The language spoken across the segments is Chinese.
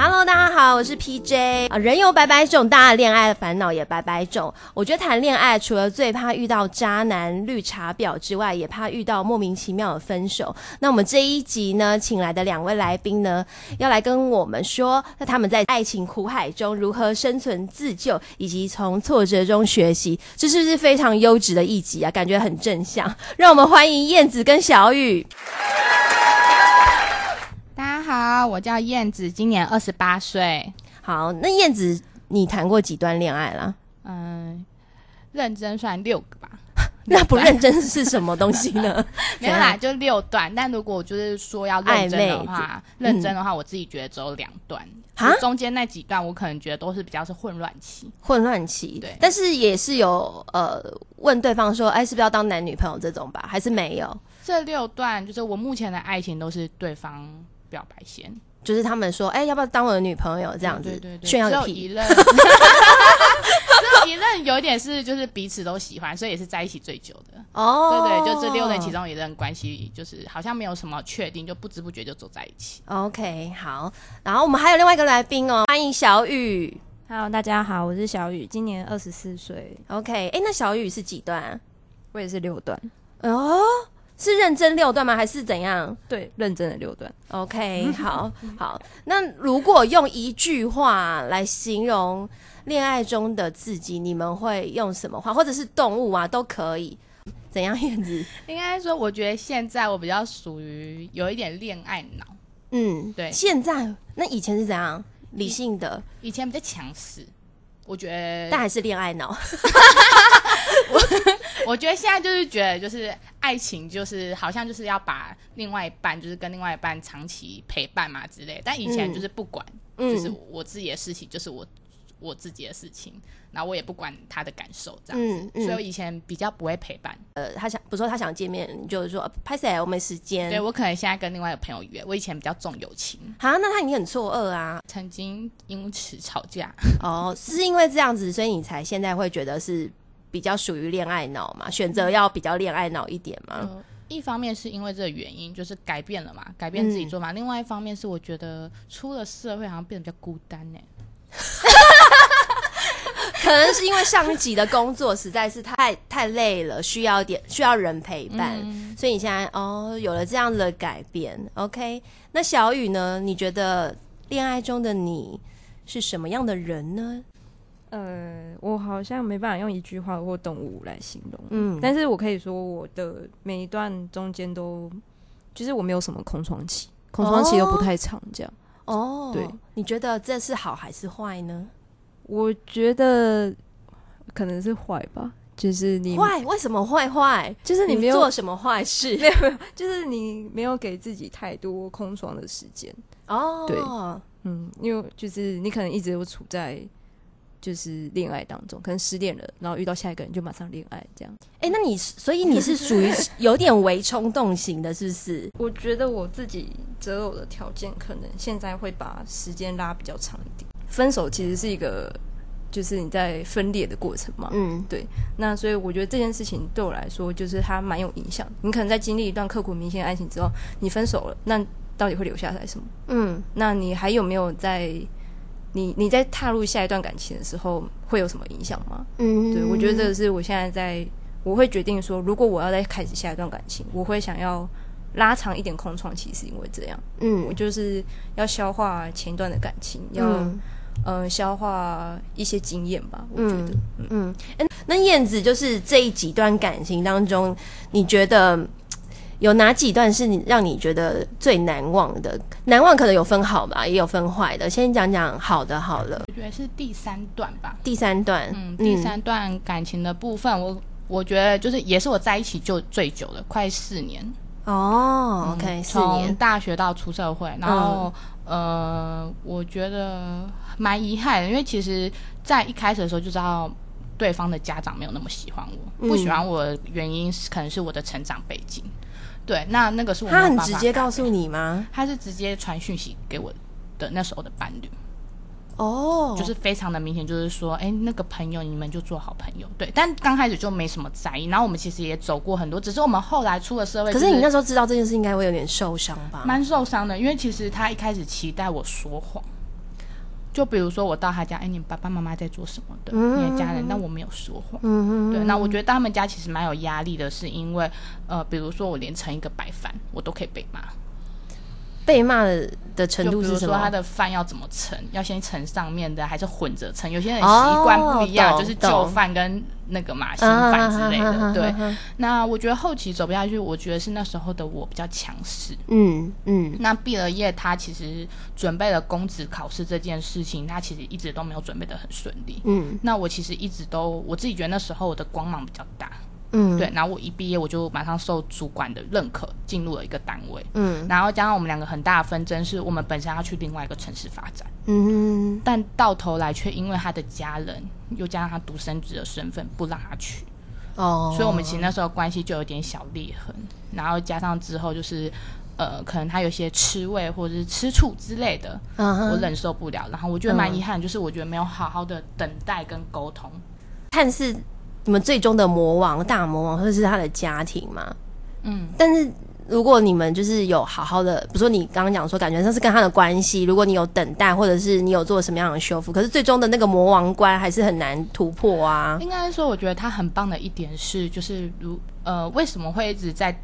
Hello，大家好，我是 PJ 啊。人有百百种，大家恋爱的烦恼也百百种。我觉得谈恋爱除了最怕遇到渣男、绿茶婊之外，也怕遇到莫名其妙的分手。那我们这一集呢，请来的两位来宾呢，要来跟我们说，那他们在爱情苦海中如何生存自救，以及从挫折中学习，这是不是非常优质的一集啊？感觉很正向。让我们欢迎燕子跟小雨。大家好，我叫燕子，今年二十八岁。好，那燕子，你谈过几段恋爱啦？嗯，认真算六个吧。那不认真是什么东西呢？没有啦，就六段。但如果我就是说要认真的话，认真的话，我自己觉得只有两段。啊，中间那几段我可能觉得都是比较是混乱期。混乱期，对。但是也是有呃问对方说，哎，是不是要当男女朋友这种吧？还是没有？这六段就是我目前的爱情都是对方。表白先，就是他们说，哎，要不要当我的女朋友？这样子，对对对，炫耀一任，只有一任有点是，就是彼此都喜欢，所以也是在一起最久的。哦，对对，就这六任其中一任关系，就是好像没有什么确定，就不知不觉就走在一起。OK，好，然后我们还有另外一个来宾哦，欢迎小雨。Hello，大家好，我是小雨，今年二十四岁。OK，哎，那小雨是几段？我也是六段。哦。是认真六段吗？还是怎样？对，认真的六段。OK，好好。那如果用一句话来形容恋爱中的自己，你们会用什么话？或者是动物啊，都可以。怎样，燕子？应该说，我觉得现在我比较属于有一点恋爱脑。嗯，对。现在那以前是怎样？理性的，以前比较强势。我觉得，但还是恋爱脑。我我觉得现在就是觉得，就是爱情就是好像就是要把另外一半，就是跟另外一半长期陪伴嘛之类。但以前就是不管，就是我自己的事情，就是我我自己的事情。然后我也不管他的感受，这样子，所以我以前比较不会陪伴。呃，他想，不说他想见面，就是说拍谁，我没时间。对我可能现在跟另外一个朋友约，我以前比较重友情。啊，那他已经很错愕啊，曾经因此吵架。哦，是因为这样子，所以你才现在会觉得是比较属于恋爱脑嘛？选择要比较恋爱脑一点嘛？一方面是因为这个原因，就是改变了嘛，改变自己做嘛。另外一方面是我觉得出了社会好像变得比较孤单呢。可能是因为上一集的工作实在是太太累了，需要点需要人陪伴，所以你现在哦有了这样的改变。OK，那小雨呢？你觉得恋爱中的你是什么样的人呢？呃，我好像没办法用一句话或动物来形容，嗯，但是我可以说我的每一段中间都，就是我没有什么空窗期，空窗期都不太长，这样。哦，对，你觉得这是好还是坏呢？我觉得可能是坏吧，就是你坏为什么坏坏？就是你没有做什么坏事，没 有没有，就是你没有给自己太多空窗的时间哦。对，嗯，因为就是你可能一直都处在就是恋爱当中，可能失恋了，然后遇到下一个人就马上恋爱这样。哎，那你所以你是属于有点微冲动型的，是不是？我觉得我自己择偶的条件可能现在会把时间拉比较长一点。分手其实是一个，就是你在分裂的过程嘛。嗯，对。那所以我觉得这件事情对我来说，就是它蛮有影响。你可能在经历一段刻骨铭心的爱情之后，你分手了，那到底会留下来什么？嗯，那你还有没有在你你在踏入下一段感情的时候会有什么影响吗？嗯，对，我觉得这个是我现在在我会决定说，如果我要再开始下一段感情，我会想要。拉长一点空窗期，是因为这样。嗯，我就是要消化前一段的感情，要嗯消化一些经验吧。我觉得，嗯，嗯那燕子就是这一几段感情当中，你觉得有哪几段是你让你觉得最难忘的？难忘可能有分好吧，也有分坏的。先讲讲好的好了。我觉得是第三段吧。第三段，嗯，第三段感情的部分，我我觉得就是也是我在一起就最久的，快四年。哦，OK，四年大学到出社会，然后呃，我觉得蛮遗憾的，因为其实，在一开始的时候就知道对方的家长没有那么喜欢我，不喜欢我的原因是可能是我的成长背景，对，那那个是我他很直接告诉你吗？他是直接传讯息给我的那时候的伴侣。哦，就是非常的明显，就是说，哎，那个朋友你们就做好朋友，对。但刚开始就没什么在意，然后我们其实也走过很多，只是我们后来出了社会。可是你那时候知道这件事，应该会有点受伤吧？蛮受伤的，因为其实他一开始期待我说谎。就比如说我到他家，哎，你爸爸妈妈在做什么的？你的家人，但我没有说谎。嗯对，那我觉得他们家其实蛮有压力的，是因为，呃，比如说我连盛一个白饭，我都可以被骂。被骂的程度是什么？说他的饭要怎么盛，要先盛上面的，还是混着盛？有些人习惯不一样，就是旧饭跟那个马新饭之类的。对，那我觉得后期走不下去，我觉得是那时候的我比较强势。嗯嗯。那毕了业，他其实准备了公职考试这件事情，他其实一直都没有准备的很顺利。嗯。那我其实一直都，我自己觉得那时候我的光芒比较大。嗯，对，然后我一毕业，我就马上受主管的认可，进入了一个单位。嗯，然后加上我们两个很大的纷争，是我们本身要去另外一个城市发展。嗯，但到头来却因为他的家人，又加上他独生子的身份，不让他去。哦，所以我们其实那时候关系就有点小裂痕。然后加上之后就是，呃，可能他有些吃味或者是吃醋之类的，我忍受不了。然后我觉得蛮遗憾，就是我觉得没有好好的等待跟沟通，看似。你们最终的魔王大魔王会是他的家庭吗？嗯，但是如果你们就是有好好的，比如说你刚刚讲说，感觉像是跟他的关系，如果你有等待，或者是你有做什么样的修复，可是最终的那个魔王关还是很难突破啊。应该说，我觉得他很棒的一点是，就是如呃，为什么会一直在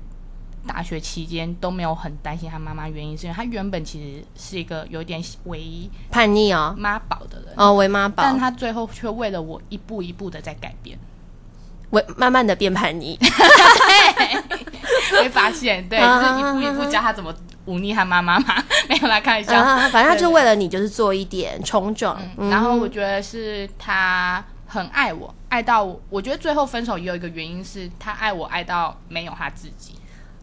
大学期间都没有很担心他妈妈？原因是因为他原本其实是一个有点唯叛逆哦妈宝的人哦，为妈宝，但他最后却为了我一步一步的在改变。慢慢的变叛逆，会发现，对，就是一步一步教他怎么忤逆他妈妈嘛，没有来看一下，反正他就为了你，就是做一点冲撞。然后我觉得是他很爱我，爱到我觉得最后分手也有一个原因是他爱我爱到没有他自己。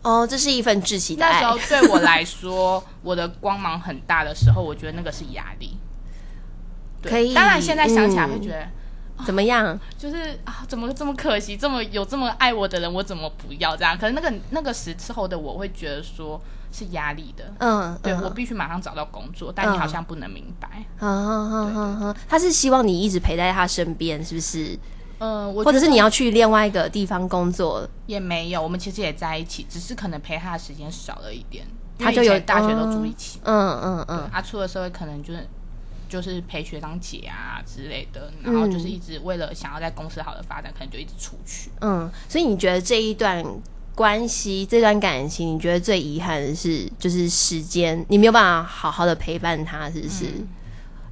哦，这是一份窒息的爱。那时候对我来说，我的光芒很大的时候，我觉得那个是压力。可以，当然现在想起来会觉得。怎么样？就是啊，怎么这么可惜？这么有这么爱我的人，我怎么不要这样？可是那个那个时候的我会觉得说是压力的。嗯，对我必须马上找到工作，但你好像不能明白。嗯他是希望你一直陪在他身边，是不是？嗯，或者是你要去另外一个地方工作？也没有，我们其实也在一起，只是可能陪他的时间少了一点。他就有大学都住一起。嗯嗯嗯。他出了社会，可能就是。就是陪学长姐啊之类的，然后就是一直为了想要在公司好的发展，可能就一直出去。嗯，所以你觉得这一段关系、这段感情，你觉得最遗憾的是就是时间，你没有办法好好的陪伴他，是不是？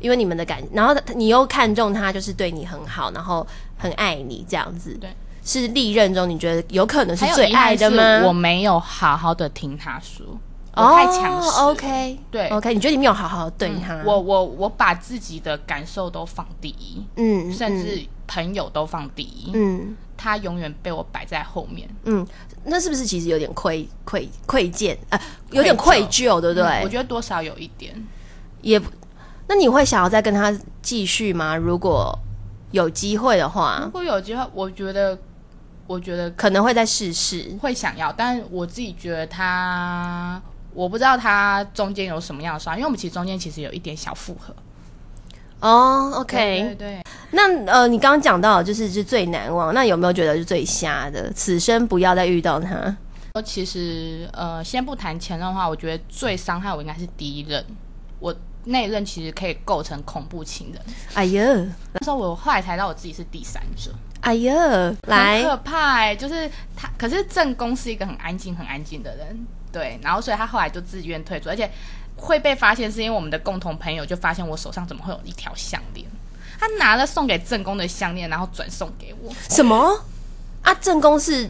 因为你们的感，然后你又看中他，就是对你很好，然后很爱你这样子。对，是历任中你觉得有可能是最爱的吗？我没有好好的听他说。太强势，OK，对，OK，你觉得你没有好好对他？我我我把自己的感受都放第一，嗯，甚至朋友都放第一，嗯，他永远被我摆在后面，嗯，那是不是其实有点愧愧愧疚啊？有点愧疚，对不对？我觉得多少有一点，也，那你会想要再跟他继续吗？如果有机会的话，如果有机会，我觉得，我觉得可能会再试试，会想要，但我自己觉得他。我不知道他中间有什么样的伤，因为我们其实中间其实有一点小复合。哦，OK，对对。那呃，你刚刚讲到就是是最难忘，那有没有觉得是最瞎的？此生不要再遇到他。其实呃，先不谈前任的话，我觉得最伤害我应该是第一任。我那一任其实可以构成恐怖情人。哎呀，那时候我后来才知道我自己是第三者。哎呀，来，可怕哎！就是他，可是正宫是一个很安静、很安静的人。对，然后所以他后来就自愿退出，而且会被发现，是因为我们的共同朋友就发现我手上怎么会有一条项链，他拿了送给正宫的项链，然后转送给我。什么？啊，正宫是，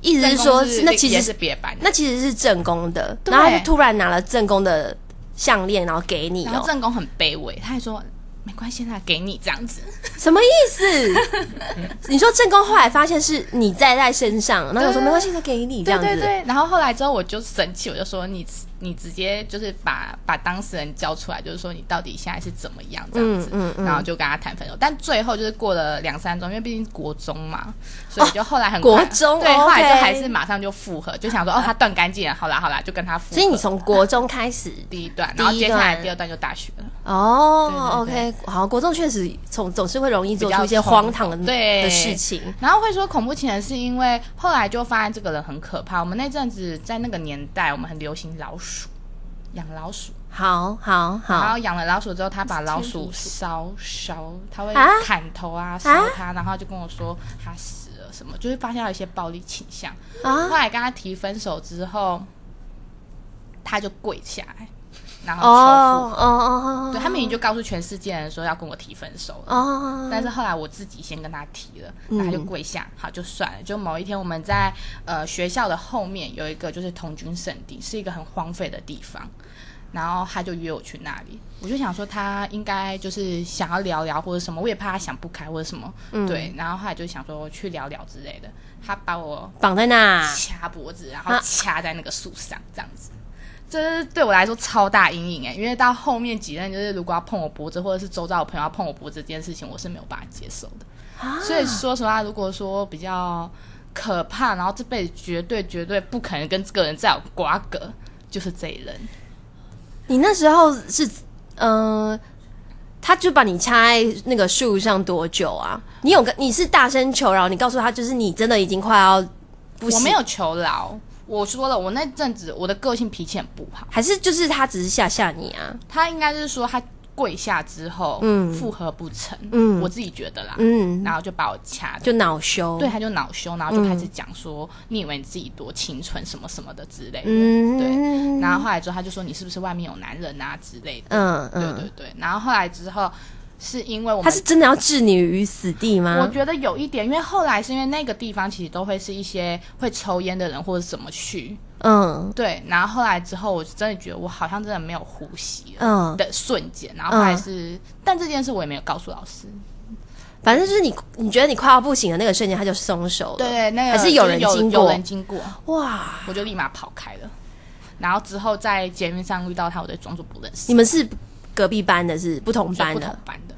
意思是说，那其实是别班，那其实是正宫的，然后他就突然拿了正宫的项链，然后给你。然后正宫很卑微，他还说没关系，那给你这样子，什么意思？你说正宫后来发现是你在在身上，然后我说没关系，那给你这样子。对对对，然后后来之后我就生气，我就说你。你直接就是把把当事人交出来，就是说你到底现在是怎么样这样子，嗯嗯然后就跟他谈分手。但最后就是过了两三周，因为毕竟国中嘛，所以就后来很国中对，后来就还是马上就复合，就想说哦，他断干净了，好啦好啦，就跟他复合。所以你从国中开始第一段，然后接下来第二段就大学了。哦，OK，好，国中确实从总是会容易做出一些荒唐的对的事情，然后会说恐怖情人是因为后来就发现这个人很可怕。我们那阵子在那个年代，我们很流行老鼠。养老鼠，好好好。然后养了老鼠之后，他把老鼠烧烧，他会砍头啊，烧它，然后就跟我说他死了什么，就是发现有一些暴力倾向。后来跟他提分手之后，他就跪下来。然后求复合，对他明明就告诉全世界人说要跟我提分手。了，但是后来我自己先跟他提了，那他就跪下，好就算了。就某一天我们在呃学校的后面有一个就是童军圣地，是一个很荒废的地方，然后他就约我去那里，我就想说他应该就是想要聊聊或者什么，我也怕他想不开或者什么，对，然后后来就想说去聊聊之类的，他把我绑在那，掐脖子，然后掐在那个树上这样子。这对我来说超大阴影哎，因为到后面几任就是如果要碰我脖子，或者是周遭的朋友要碰我脖子这件事情，我是没有办法接受的。所以说实话，如果说比较可怕，然后这辈子绝对绝对不可能跟这个人再有瓜葛，就是这一人。你那时候是嗯，他就把你掐在那个树上多久啊？你有个你是大声求饶，你告诉他就是你真的已经快要不行，我没有求饶。我说了，我那阵子我的个性脾气很不好，还是就是他只是吓吓你啊？他应该是说他跪下之后，嗯，复合不成，嗯，我自己觉得啦，嗯，然后就把我掐，就恼羞，对，他就恼羞，然后就开始讲说，你以为你自己多清纯什么什么的之类的，嗯，对，然后后来之后他就说你是不是外面有男人啊之类的，嗯嗯，对对对，然后后来之后。是因为我他是真的要置你于死地吗？我觉得有一点，因为后来是因为那个地方其实都会是一些会抽烟的人或者怎么去，嗯，对。然后后来之后，我真的觉得我好像真的没有呼吸了的瞬间。然后还是，但这件事我也没有告诉老师。反正就是你，你觉得你快要不行的那个瞬间，他就松手了。对，那个还是有人经过，有人经过，哇！我就立马跑开了。然后之后在捷运上遇到他，我就装作不认识。你们是？隔壁班的是不同班的，不同班的，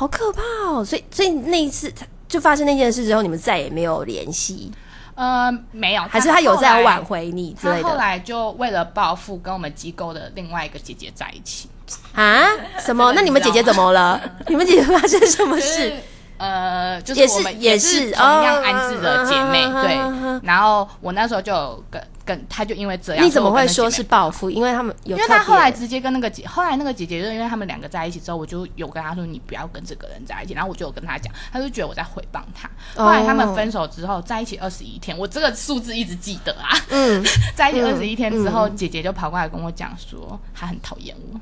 好可怕哦！所以，所以那一次他就发生那件事之后，你们再也没有联系？呃，没有，还是他有在挽回你之类的？后来就为了报复，跟我们机构的另外一个姐姐在一起啊？什么？那你们姐姐怎么了？你们姐姐发生什么事？呃，就是我们也是同样安置的姐妹，对。然后我那时候就跟。他就因为这样，你怎么会说是报复？因为他们，因为他后来直接跟那个姐，后来那个姐姐就因为他们两个在一起之后，我就有跟他说你不要跟这个人在一起，然后我就有跟他讲，他就觉得我在诽谤他。后来他们分手之后在一起二十一天，我这个数字一直记得啊。嗯，在一起二十一天之后，姐姐就跑过来跟我讲说，她很讨厌我，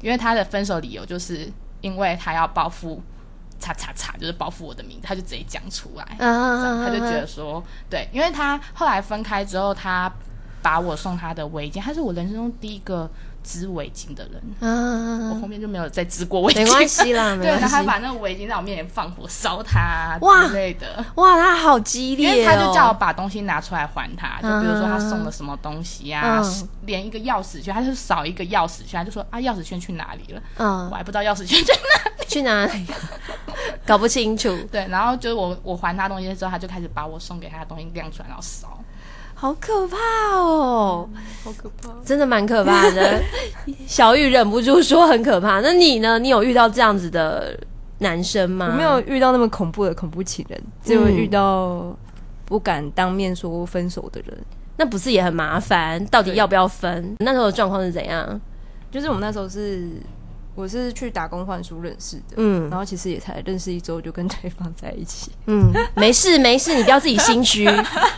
因为她的分手理由就是因为她要报复。叉叉叉，就是报复我的名字，他就直接讲出来，他就觉得说，对，因为他后来分开之后，他把我送他的围巾，他是我人生中第一个。织围巾的人，嗯，我后面就没有再织过围巾，没关系啦，对，他把那个围巾在我面前放火烧他，哇之类的，哇，他好激烈，因为他就叫我把东西拿出来还他，就比如说他送了什么东西呀，连一个钥匙圈，他就少一个钥匙圈，他就说啊，钥匙圈去哪里了？嗯，我还不知道钥匙圈在哪里，去哪里？搞不清楚。对，然后就是我我还他东西之后，他就开始把我送给他的东西亮出来，然后烧。好可怕哦！好可怕，真的蛮可怕的。小雨忍不住说很可怕。那你呢？你有遇到这样子的男生吗？我没有遇到那么恐怖的恐怖情人，只有遇到不敢当面说分手的人。那不是也很麻烦？到底要不要分？那时候的状况是怎样？就是我们那时候是。我是去打工换书认识的，嗯，然后其实也才认识一周就跟对方在一起，嗯，没事没事，你不要自己心虚，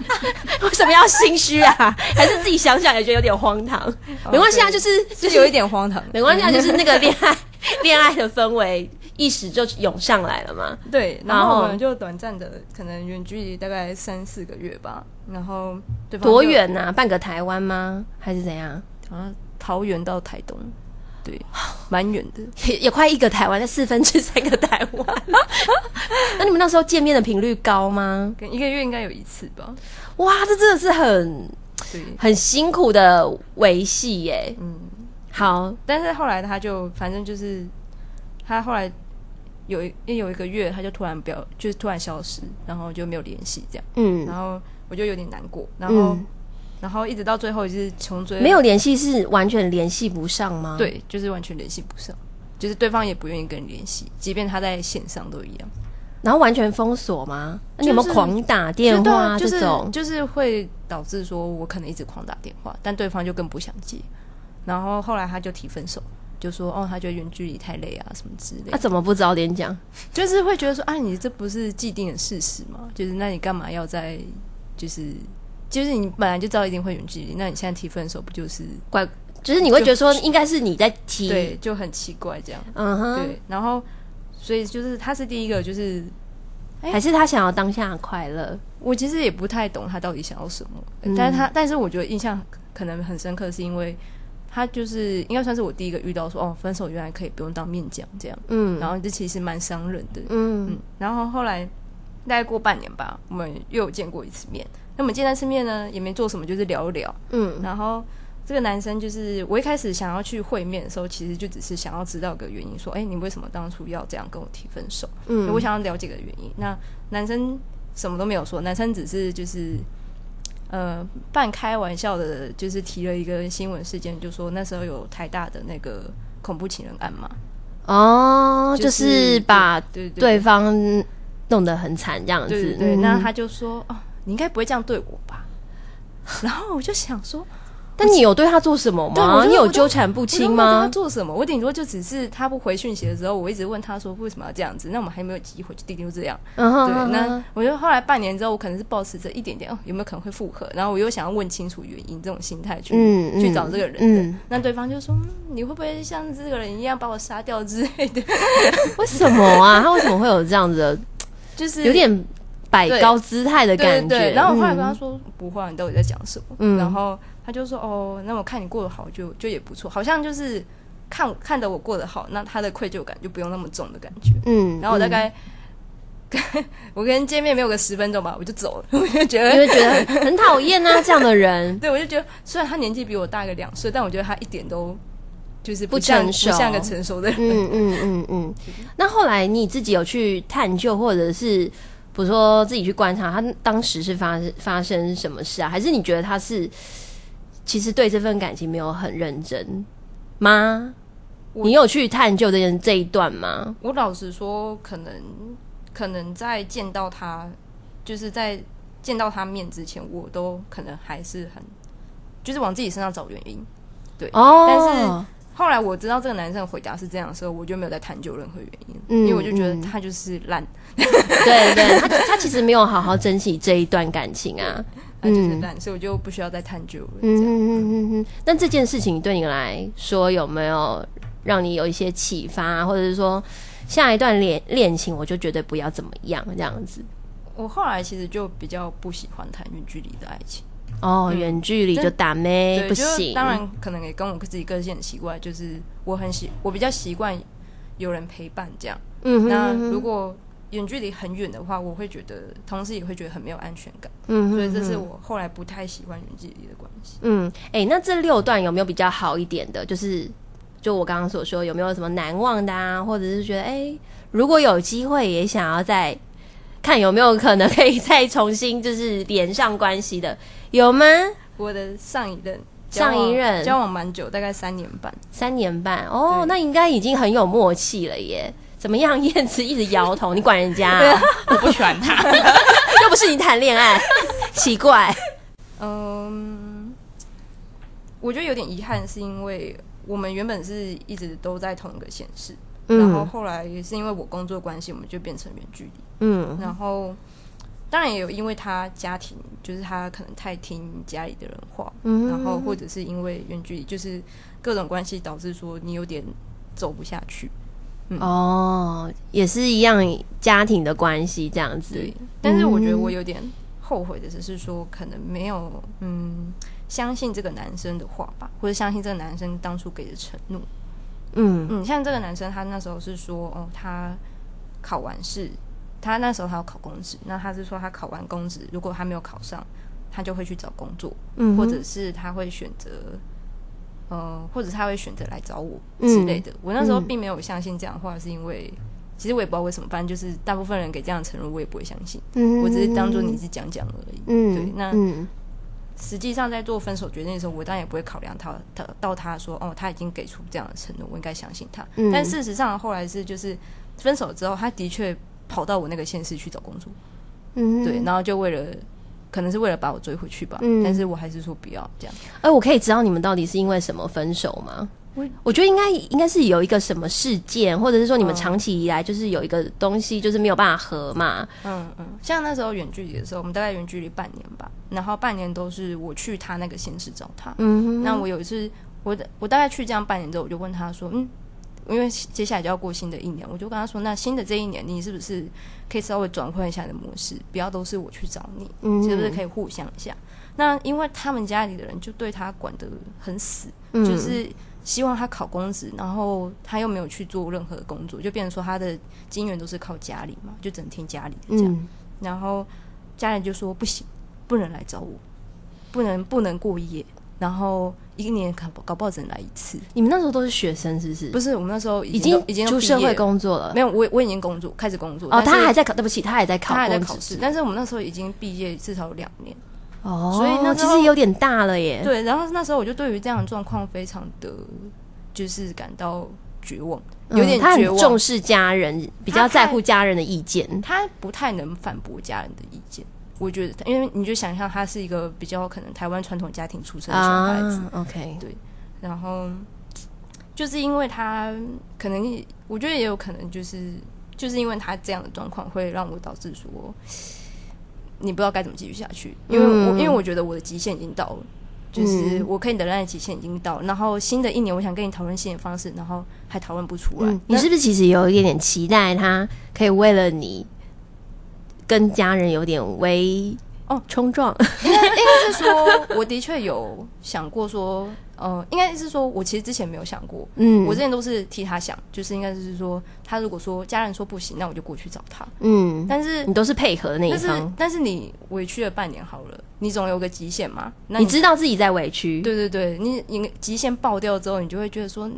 为什么要心虚啊？还是自己想想也觉得有点荒唐，没关系啊，就是就是有一点荒唐，没关系啊，就是那个恋爱 恋爱的氛围一时就涌上来了嘛，对，然后我们就短暂的可能远距离大概三四个月吧，然后多远呐？半个台湾吗？还是怎样？好像桃园到台东。对，蛮远的，也 也快一个台湾，在四分之三个台湾。那你们那时候见面的频率高吗？一个月应该有一次吧。哇，这真的是很很辛苦的维系耶。嗯，好，但是后来他就反正就是他后来有一有一个月，他就突然表就是突然消失，然后就没有联系这样。嗯，然后我就有点难过，然后。然后一直到最后就是穷追，没有联系是完全联系不上吗？对，就是完全联系不上，就是对方也不愿意跟你联系，即便他在线上都一样。然后完全封锁吗？你有没有狂打电话这种？就是会导致说我可能一直狂打电话，但对方就更不想接。然后后来他就提分手，就说哦，他觉得远距离太累啊，什么之类。他怎么不早点讲？就是会觉得说啊，你这不是既定的事实吗？就是那你干嘛要在就是？就是你本来就知道一定会远距离，那你现在提分手不就是怪？就是你会觉得说应该是你在提，对，就很奇怪这样。嗯哼，对。然后，所以就是他是第一个，就是还是他想要当下快乐。我其实也不太懂他到底想要什么，但是他，但是我觉得印象可能很深刻，是因为他就是应该算是我第一个遇到说哦，分手原来可以不用当面讲这样。嗯，然后这其实蛮伤人的。嗯嗯。然后后来大概过半年吧，我们又有见过一次面。那我们见三次面呢，也没做什么，就是聊一聊。嗯，然后这个男生就是我一开始想要去会面的时候，其实就只是想要知道个原因，说，哎，你为什么当初要这样跟我提分手？嗯，我想要了解个原因。那男生什么都没有说，男生只是就是呃半开玩笑的，就是提了一个新闻事件，就说那时候有台大的那个恐怖情人案嘛。哦，就是把对方弄得很惨这样子。对，那他就说哦。你应该不会这样对我吧？然后我就想说，但你有对他做什么吗？你有纠缠不清吗？他做什么？我顶多就只是他不回讯息的时候，我一直问他说为什么要这样子？那我们还没有机会，就顶多这样。对，那我觉得后来半年之后，我可能是保持着一点点哦，有没有可能会复合？然后我又想要问清楚原因，这种心态去去找这个人。那对方就说：“你会不会像这个人一样把我杀掉之类的？” 为什么啊？他为什么会有这样子的？就是有点。摆高姿态的感觉，然后我后来跟他说不会，你到底在讲什么？然后他就说哦，那我看你过得好，就就也不错，好像就是看看着我过得好，那他的愧疚感就不用那么重的感觉。嗯，然后我大概跟 我跟人见面没有个十分钟吧，我就走了，我就觉得因为觉得很讨厌啊这样的人。对，我就觉得虽然他年纪比我大个两岁，但我觉得他一点都就是不成熟，不像个成熟的人。嗯嗯嗯嗯。那后来你自己有去探究，或者是？我说自己去观察他当时是发发生什么事啊？还是你觉得他是其实对这份感情没有很认真吗？你有去探究这件这一段吗？我老实说，可能可能在见到他，就是在见到他面之前，我都可能还是很就是往自己身上找原因。对，哦，但是后来我知道这个男生回答是这样的时候，我就没有再探究任何原因，因为我就觉得他就是烂。对 对，他他其实没有好好珍惜这一段感情啊，嗯，所以我就不需要再探究了。嗯嗯嗯嗯那这件事情对你来说有没有让你有一些启发，或者是说下一段恋恋情我就觉得不要怎么样这样子？我后来其实就比较不喜欢谈远距离的爱情。哦，远距离就打咩不行？当然可能也跟我自己个性很奇怪，就是我很喜我比较习惯有人陪伴这样。嗯，那如果远距离很远的话，我会觉得，同时也会觉得很没有安全感。嗯，所以这是我后来不太喜欢远距离的关系。嗯，哎，那这六段有没有比较好一点的？就是，就我刚刚所说，有没有什么难忘的啊？或者是觉得，哎，如果有机会也想要再看有没有可能可以再重新就是连上关系的，有吗？我的上一任，上一任交往蛮久，大概三年半。三年半哦，那应该已经很有默契了耶。怎么样？燕子一直摇头，你管人家？我不喜欢他，又不是你谈恋爱，奇怪。嗯，我觉得有点遗憾，是因为我们原本是一直都在同一个县市，然后后来也是因为我工作关系，我们就变成远距离。嗯，然后当然也有因为他家庭，就是他可能太听家里的人话，嗯然后或者是因为远距离，就是各种关系导致说你有点走不下去。哦，也是一样家庭的关系这样子。对，但是我觉得我有点后悔的，只是说可能没有嗯相信这个男生的话吧，或者相信这个男生当初给的承诺。嗯嗯，像这个男生，他那时候是说，哦，他考完试，他那时候他要考公职，那他是说他考完公职，如果他没有考上，他就会去找工作，嗯，或者是他会选择，呃，或者他会选择来找我之类的。我那时候并没有相信这样的话，是因为其实我也不知道为什么，反正就是大部分人给这样的承诺，我也不会相信，嗯，我只是当做你是讲讲而已，嗯，对，那。实际上，在做分手决定的时候，我当然也不会考量他，他到他说哦，他已经给出这样的承诺，我应该相信他。但事实上，后来是就是分手之后，他的确跑到我那个县市去找工作，嗯，对，然后就为了可能是为了把我追回去吧，但是我还是说不要这样。哎，我可以知道你们到底是因为什么分手吗？我觉得应该应该是有一个什么事件，或者是说你们长期以来就是有一个东西就是没有办法合嘛。嗯嗯，像那时候远距离的时候，我们大概远距离半年吧，然后半年都是我去他那个县市找他。嗯哼。那我有一次，我我大概去这样半年之后，我就问他说：“嗯，因为接下来就要过新的一年，我就跟他说，那新的这一年，你是不是可以稍微转换一下的模式，不要都是我去找你，是不是可以互相一下？那因为他们家里的人就对他管得很死，就是。希望他考公职，然后他又没有去做任何工作，就变成说他的金源都是靠家里嘛，就整天家里这样。然后家人就说不行，不能来找我，不能不能过夜，然后一年搞搞不好只能来一次。你们那时候都是学生是不是？不是，我们那时候已经已经出社会工作了。没有，我我已经工作开始工作。哦，他还在考，对不起，他还在考，他还在考试。但是我们那时候已经毕业至少两年。哦，所以那其实有点大了耶。对，然后那时候我就对于这样的状况非常的，就是感到绝望，有点绝望。重视家人，比较在乎家人的意见，他不太能反驳家人的意见。我觉得，因为你就想象他是一个比较可能台湾传统家庭出身的小孩子，OK，对。然后就是因为他可能，我觉得也有可能就是就是因为他这样的状况，会让我导致说。你不知道该怎么继续下去，因为我因为我觉得我的极限已经到了，就是我可以等待的极限已经到了。然后新的一年，我想跟你讨论新的方式，然后还讨论不出来。你是不是其实有一点点期待，他可以为了你跟家人有点微哦冲撞？应该应该是说，我的确有想过说。呃，应该是说，我其实之前没有想过，嗯，我之前都是替他想，就是应该是说，他如果说家人说不行，那我就过去找他，嗯，但是你都是配合的那一方，但是你委屈了半年好了，你总有个极限嘛，那你知道自己在委屈，对对对，你你极限爆掉之后，你就会觉得说，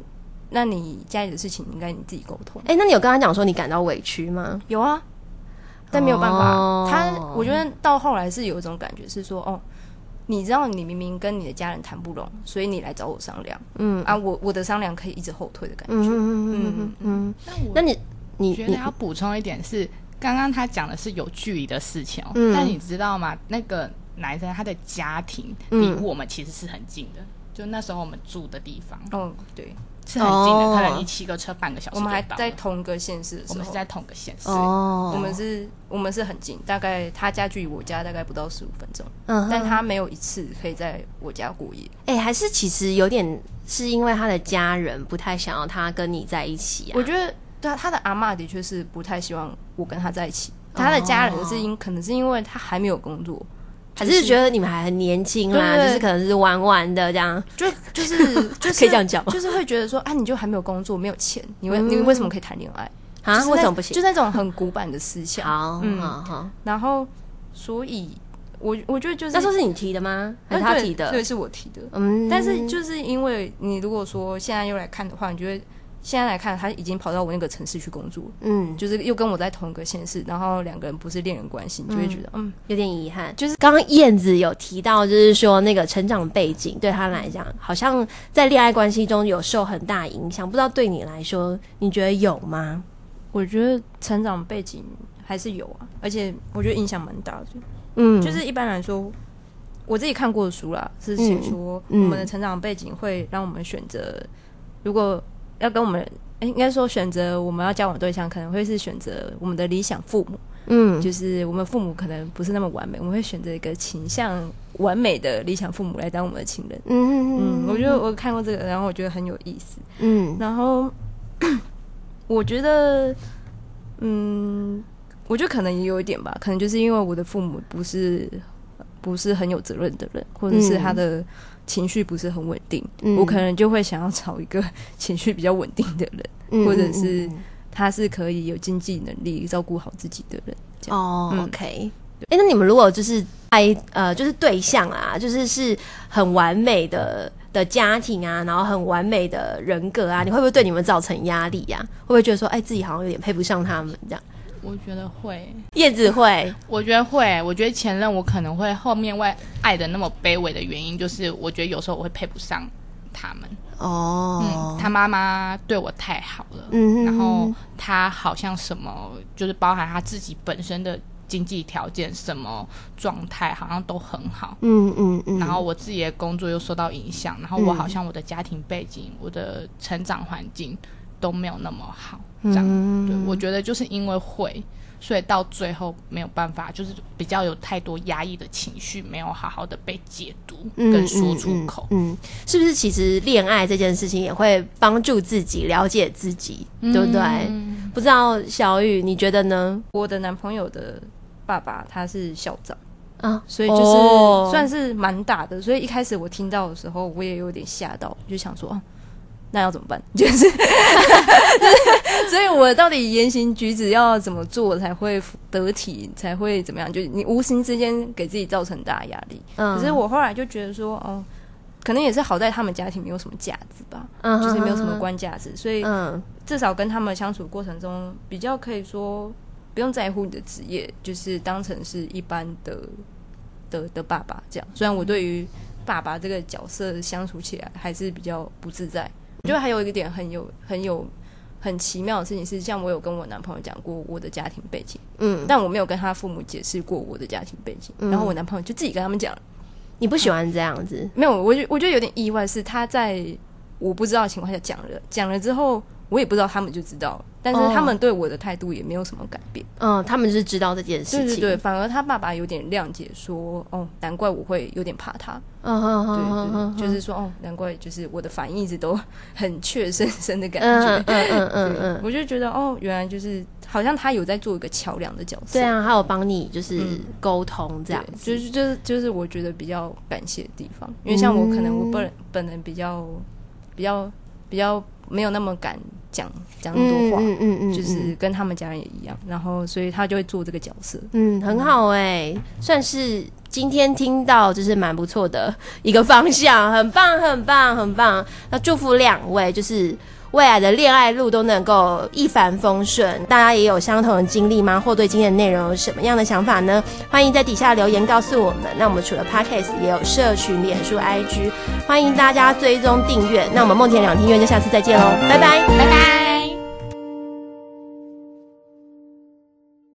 那你家里的事情应该你自己沟通，哎，那你有跟他讲说你感到委屈吗？有啊，但没有办法，他我觉得到后来是有一种感觉是说，哦。你知道，你明明跟你的家人谈不拢，所以你来找我商量。嗯啊，我我的商量可以一直后退的感觉。嗯嗯嗯嗯嗯。那我那你你觉得要补充一点是，刚刚他讲的是有距离的事情哦。嗯。但你知道吗？那个男生他的家庭离我们其实是很近的，就那时候我们住的地方。嗯，对。是很近的，可能你骑个车半个小时。我们还在同个县市，我们是在同个县市。哦，我们是，我们是很近，大概他家距离我家大概不到十五分钟。嗯，但他没有一次可以在我家过夜。哎，还是其实有点是因为他的家人不太想要他跟你在一起啊。我觉得，对啊，他的阿妈的确是不太希望我跟他在一起。他的家人是因可能是因为他还没有工作。还是觉得你们还很年轻啦，就是可能是玩玩的这样，就就是 就是可以这样讲，就是会觉得说啊，你就还没有工作，没有钱，你为你为什么可以谈恋爱啊？为什么不行？就那种很古板的思想。好，嗯，好。然后，所以我我觉得就是那时候是你提的吗？还是他提的？对，是我提的。嗯，但是就是因为你如果说现在又来看的话，你觉得？现在来看，他已经跑到我那个城市去工作，嗯，就是又跟我在同一个县市，然后两个人不是恋人关系，你就会觉得嗯有点遗憾。就是刚刚燕子有提到，就是说那个成长背景对他来讲，好像在恋爱关系中有受很大影响。不知道对你来说，你觉得有吗？我觉得成长背景还是有啊，而且我觉得影响蛮大的。嗯，就是一般来说，我自己看过的书啦，是写说我们的成长背景会让我们选择如果。要跟我们，应该说选择我们要交往对象，可能会是选择我们的理想父母。嗯，就是我们父母可能不是那么完美，我们会选择一个倾向完美的理想父母来当我们的情人。嗯嗯嗯，我觉得我看过这个，然后我觉得很有意思。嗯，然后我觉得，嗯，我觉得可能也有一点吧，可能就是因为我的父母不是不是很有责任的人，或者是他的。情绪不是很稳定，我可能就会想要找一个 情绪比较稳定的人，或者是他是可以有经济能力照顾好自己的人。哦，OK。哎，那你们如果就是爱呃，就是对象啊，就是是很完美的的家庭啊，然后很完美的人格啊，你会不会对你们造成压力呀？会不会觉得说，哎，自己好像有点配不上他们这样？我觉得会，叶子会，我觉得会，我觉得前任我可能会后面会爱的那么卑微的原因，就是我觉得有时候我会配不上他们。哦，嗯，他妈妈对我太好了，嗯，然后他好像什么就是包含他自己本身的经济条件什么状态好像都很好，嗯嗯嗯，然后我自己的工作又受到影响，然后我好像我的家庭背景、我的成长环境都没有那么好。这样，对，我觉得就是因为会，所以到最后没有办法，就是比较有太多压抑的情绪，没有好好的被解读跟说出口。嗯，是不是？其实恋爱这件事情也会帮助自己了解自己，对不对？不知道小雨你觉得呢？我的男朋友的爸爸他是校长啊，所以就是算是蛮大的。所以一开始我听到的时候，我也有点吓到，就想说啊。那要怎么办？就是，所以我到底言行举止要怎么做才会得体，才会怎么样？就是你无形之间给自己造成大压力。嗯。可是我后来就觉得说，哦，可能也是好在他们家庭没有什么架子吧，嗯，就是没有什么官架子，所以至少跟他们相处过程中，比较可以说不用在乎你的职业，就是当成是一般的的的爸爸这样。虽然我对于爸爸这个角色相处起来还是比较不自在。我觉得还有一个点很有很有很奇妙的事情是，像我有跟我男朋友讲过我的家庭背景，嗯，但我没有跟他父母解释过我的家庭背景，然后我男朋友就自己跟他们讲，你不喜欢这样子？没有，我觉我觉得有点意外，是他在我不知道的情况下讲了，讲了之后。我也不知道他们就知道了，但是他们对我的态度也没有什么改变。嗯，他们是知道这件事情。对对对，反而他爸爸有点谅解，说：“哦，难怪我会有点怕他。”嗯嗯嗯对，就是说：“哦，难怪就是我的反应一直都很怯生生的感觉。”嗯嗯嗯嗯，我就觉得哦，原来就是好像他有在做一个桥梁的角色。对啊，他有帮你就是沟通这样，就是就是就是我觉得比较感谢的地方，因为像我可能我本本人比较比较比较没有那么敢。讲讲那么多话，嗯嗯嗯，就是跟他们家人也一样，然后所以他就会做这个角色，嗯，很好哎，算是今天听到就是蛮不错的一个方向，很棒很棒很棒。那祝福两位，就是未来的恋爱路都能够一帆风顺。大家也有相同的经历吗？或对今天的内容有什么样的想法呢？欢迎在底下留言告诉我们。那我们除了 podcast 也有社群、脸书、IG，欢迎大家追踪订阅。那我们梦田两厅院就下次再见喽，拜拜，拜拜。